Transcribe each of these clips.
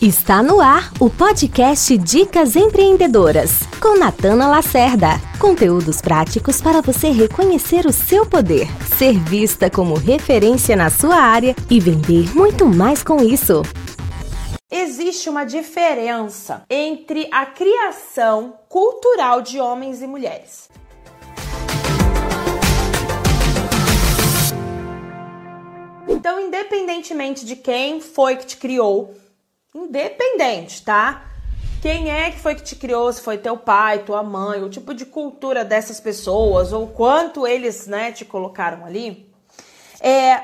Está no ar o podcast Dicas Empreendedoras, com Natana Lacerda. Conteúdos práticos para você reconhecer o seu poder, ser vista como referência na sua área e vender muito mais com isso. Existe uma diferença entre a criação cultural de homens e mulheres. Então, independentemente de quem foi que te criou, independente, tá? Quem é que foi que te criou? Se foi teu pai, tua mãe, o tipo de cultura dessas pessoas, ou quanto eles, né, te colocaram ali. É,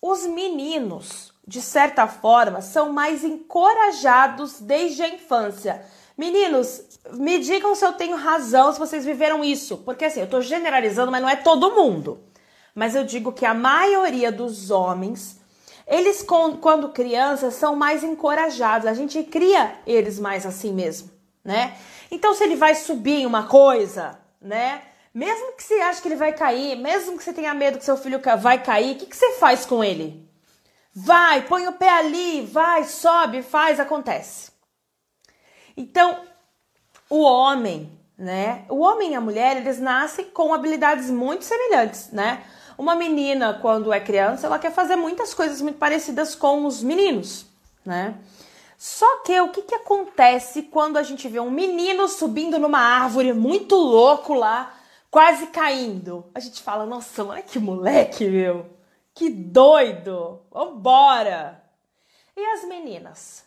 os meninos, de certa forma, são mais encorajados desde a infância. Meninos, me digam se eu tenho razão, se vocês viveram isso. Porque assim, eu tô generalizando, mas não é todo mundo. Mas eu digo que a maioria dos homens eles, quando crianças, são mais encorajados. A gente cria eles mais assim mesmo, né? Então, se ele vai subir uma coisa, né? Mesmo que você ache que ele vai cair, mesmo que você tenha medo que seu filho vai cair, o que, que você faz com ele? Vai, põe o pé ali, vai, sobe, faz, acontece. Então, o homem, né? O homem e a mulher, eles nascem com habilidades muito semelhantes, né? Uma menina, quando é criança, ela quer fazer muitas coisas muito parecidas com os meninos, né? Só que o que, que acontece quando a gente vê um menino subindo numa árvore muito louco lá, quase caindo? A gente fala, nossa, olha que moleque, meu! Que doido! Vambora! E as meninas?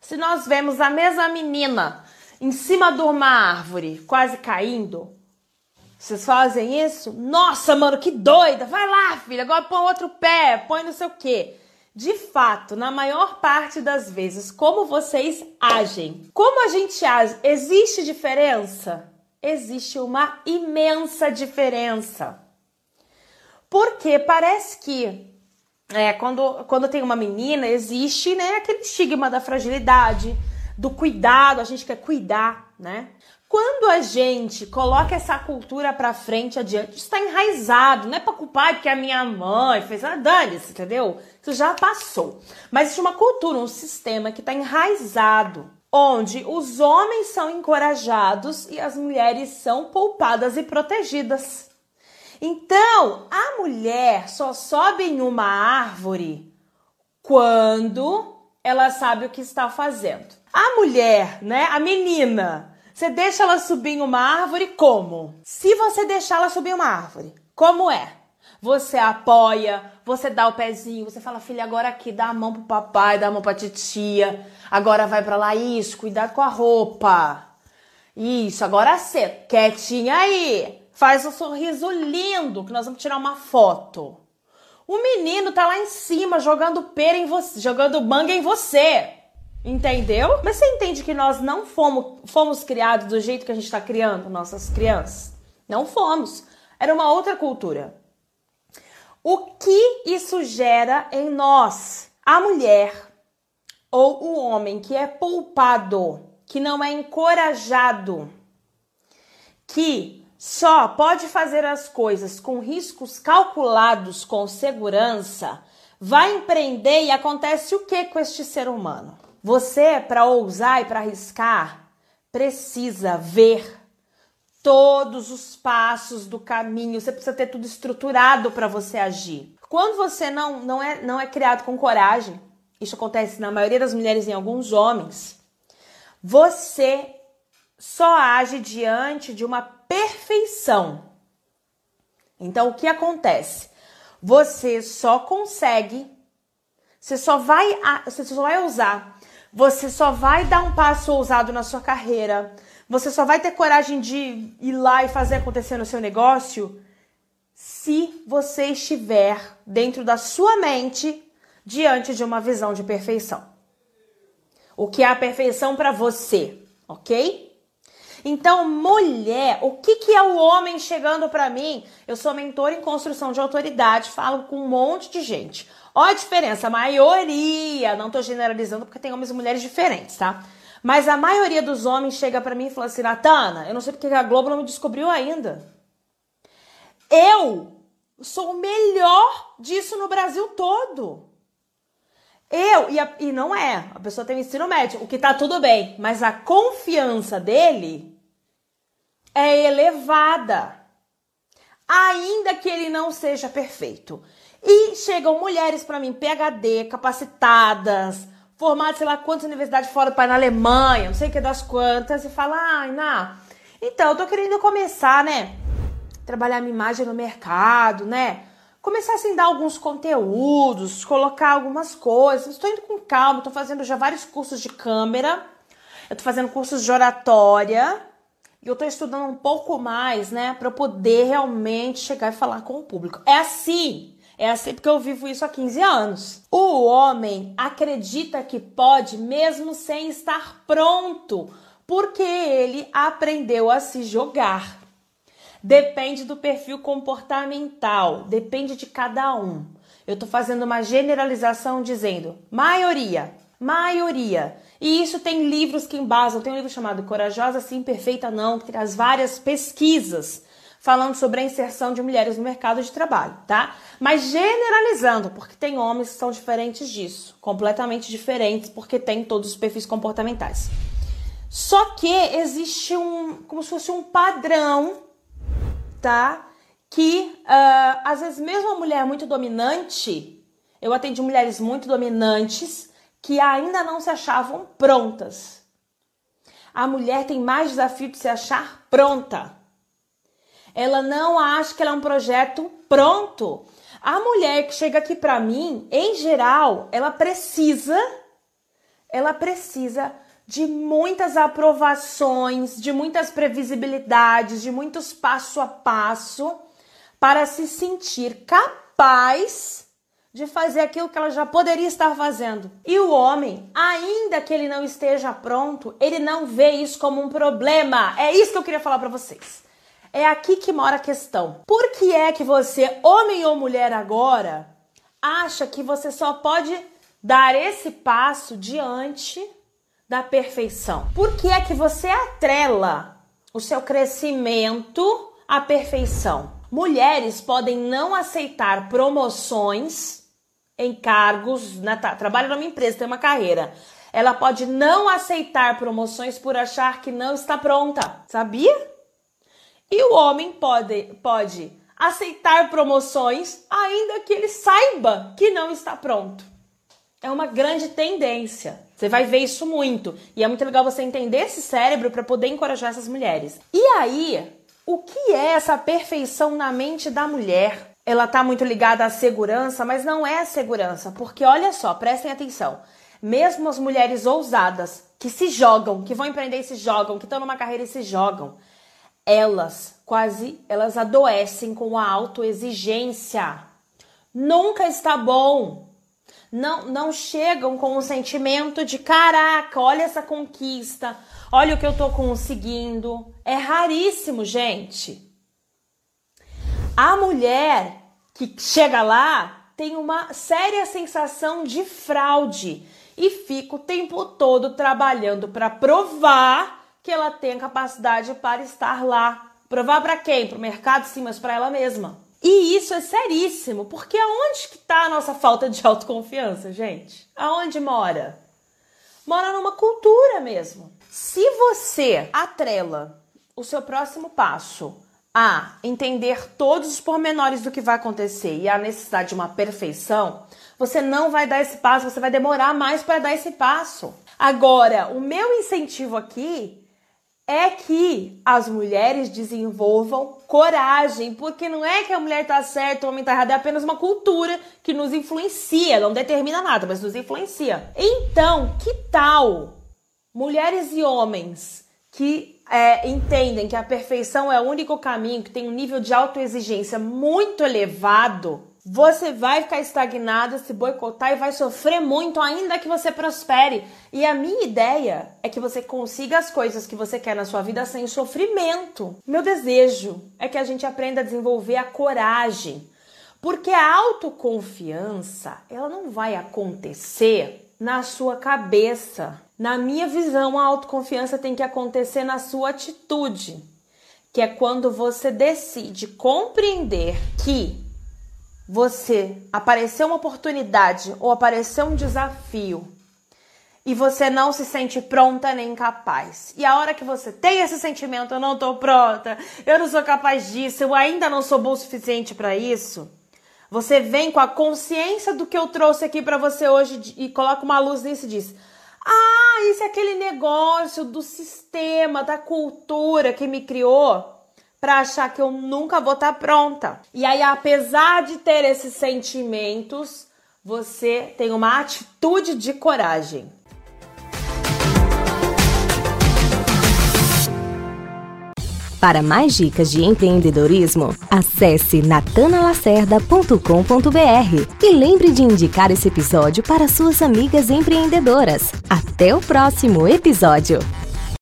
Se nós vemos a mesma menina em cima de uma árvore, quase caindo, vocês fazem isso? Nossa, mano, que doida! Vai lá, filha, agora põe outro pé, põe não sei o quê. De fato, na maior parte das vezes, como vocês agem? Como a gente age? Existe diferença? Existe uma imensa diferença. Porque parece que é, quando, quando tem uma menina, existe né, aquele estigma da fragilidade, do cuidado, a gente quer cuidar, né? Quando a gente coloca essa cultura pra frente, adiante, isso tá enraizado. Não é pra culpar porque a minha mãe fez. Ah, dane-se, entendeu? Isso já passou. Mas existe uma cultura, um sistema que tá enraizado. Onde os homens são encorajados e as mulheres são poupadas e protegidas. Então, a mulher só sobe em uma árvore quando ela sabe o que está fazendo. A mulher, né, a menina, você deixa ela subir uma árvore como? Se você deixar ela subir uma árvore, como é? Você apoia, você dá o pezinho, você fala, filha, agora aqui, dá a mão pro papai, dá a mão pra titia, agora vai para lá, isso, cuidado com a roupa. Isso, agora você, quietinha aí, faz um sorriso lindo, que nós vamos tirar uma foto. O menino tá lá em cima jogando pera em você, jogando manga em você. Entendeu? Mas você entende que nós não fomos, fomos criados do jeito que a gente está criando nossas crianças? Não fomos. Era uma outra cultura. O que isso gera em nós? A mulher ou o homem que é poupado, que não é encorajado, que só pode fazer as coisas com riscos calculados com segurança, vai empreender e acontece o que com este ser humano? Você, para ousar e para arriscar, precisa ver todos os passos do caminho. Você precisa ter tudo estruturado para você agir. Quando você não, não, é, não é criado com coragem, isso acontece na maioria das mulheres e em alguns homens, você só age diante de uma perfeição. Então, o que acontece? Você só consegue, você só vai, você só vai usar você só vai dar um passo ousado na sua carreira. Você só vai ter coragem de ir lá e fazer acontecer no seu negócio se você estiver dentro da sua mente diante de uma visão de perfeição. O que é a perfeição para você, ok? Então, mulher, o que, que é o homem chegando para mim? Eu sou mentor em construção de autoridade, falo com um monte de gente. Olha a diferença, a maioria, não tô generalizando porque tem homens e mulheres diferentes, tá? Mas a maioria dos homens chega para mim e fala assim: Natana, eu não sei porque a Globo não me descobriu ainda. Eu sou o melhor disso no Brasil todo. Eu, e, a, e não é, a pessoa tem ensino médio, o que tá tudo bem, mas a confiança dele é elevada, ainda que ele não seja perfeito. E chegam mulheres para mim, PhD, capacitadas, formadas, sei lá quantas universidades fora país, na Alemanha, não sei o que das quantas, e falam, ah, Iná, então, eu tô querendo começar, né? Trabalhar minha imagem no mercado, né? Começar assim, dar alguns conteúdos, colocar algumas coisas. Estou indo com calma, estou fazendo já vários cursos de câmera, eu tô fazendo cursos de oratória, e eu tô estudando um pouco mais, né, para poder realmente chegar e falar com o público. É assim. É assim porque eu vivo isso há 15 anos. O homem acredita que pode mesmo sem estar pronto porque ele aprendeu a se jogar. Depende do perfil comportamental, depende de cada um. Eu estou fazendo uma generalização dizendo maioria, maioria. E isso tem livros que embasam. Tem um livro chamado Corajosa Sim, Perfeita Não, que traz várias pesquisas falando sobre a inserção de mulheres no mercado de trabalho, tá? Mas generalizando, porque tem homens que são diferentes disso, completamente diferentes, porque tem todos os perfis comportamentais. Só que existe um, como se fosse um padrão, tá? Que uh, às vezes mesmo uma mulher muito dominante, eu atendi mulheres muito dominantes que ainda não se achavam prontas. A mulher tem mais desafio de se achar pronta. Ela não acha que ela é um projeto pronto. A mulher que chega aqui para mim, em geral, ela precisa, ela precisa de muitas aprovações, de muitas previsibilidades, de muitos passo a passo para se sentir capaz de fazer aquilo que ela já poderia estar fazendo. E o homem, ainda que ele não esteja pronto, ele não vê isso como um problema. É isso que eu queria falar para vocês. É aqui que mora a questão. Por que é que você, homem ou mulher agora, acha que você só pode dar esse passo diante da perfeição? Por que é que você atrela o seu crescimento à perfeição? Mulheres podem não aceitar promoções em cargos, na, trabalha numa empresa, tem uma carreira. Ela pode não aceitar promoções por achar que não está pronta, sabia? E o homem pode, pode aceitar promoções ainda que ele saiba que não está pronto. É uma grande tendência. Você vai ver isso muito. E é muito legal você entender esse cérebro para poder encorajar essas mulheres. E aí, o que é essa perfeição na mente da mulher? Ela está muito ligada à segurança, mas não é segurança, porque olha só, prestem atenção. Mesmo as mulheres ousadas, que se jogam, que vão empreender e se jogam, que estão numa carreira e se jogam, elas quase elas adoecem com a autoexigência. Nunca está bom não, não chegam com o sentimento de caraca, olha essa conquista, olha o que eu tô conseguindo. É raríssimo, gente. A mulher que chega lá tem uma séria sensação de fraude e fica o tempo todo trabalhando para provar que ela tem capacidade para estar lá. Provar para quem? Para o mercado, sim, mas para ela mesma. E isso é seríssimo, porque aonde que está a nossa falta de autoconfiança, gente? Aonde mora? Mora numa cultura mesmo. Se você atrela o seu próximo passo a entender todos os pormenores do que vai acontecer e a necessidade de uma perfeição, você não vai dar esse passo, você vai demorar mais para dar esse passo. Agora, o meu incentivo aqui é que as mulheres desenvolvam coragem, porque não é que a mulher tá certa, o homem tá errado, é apenas uma cultura que nos influencia, não determina nada, mas nos influencia. Então, que tal mulheres e homens que é, entendem que a perfeição é o único caminho, que tem um nível de autoexigência muito elevado, você vai ficar estagnado, se boicotar e vai sofrer muito, ainda que você prospere. E a minha ideia é que você consiga as coisas que você quer na sua vida sem sofrimento. Meu desejo é que a gente aprenda a desenvolver a coragem. Porque a autoconfiança, ela não vai acontecer na sua cabeça. Na minha visão, a autoconfiança tem que acontecer na sua atitude, que é quando você decide compreender que você apareceu uma oportunidade ou apareceu um desafio e você não se sente pronta nem capaz. E a hora que você tem esse sentimento, eu não tô pronta, eu não sou capaz disso, eu ainda não sou bom o suficiente para isso, você vem com a consciência do que eu trouxe aqui para você hoje e coloca uma luz nisso e diz: "Ah, isso é aquele negócio do sistema, da cultura que me criou para achar que eu nunca vou estar tá pronta. E aí, apesar de ter esses sentimentos, você tem uma atitude de coragem. Para mais dicas de empreendedorismo, acesse natanalacerda.com.br e lembre de indicar esse episódio para suas amigas empreendedoras. Até o próximo episódio!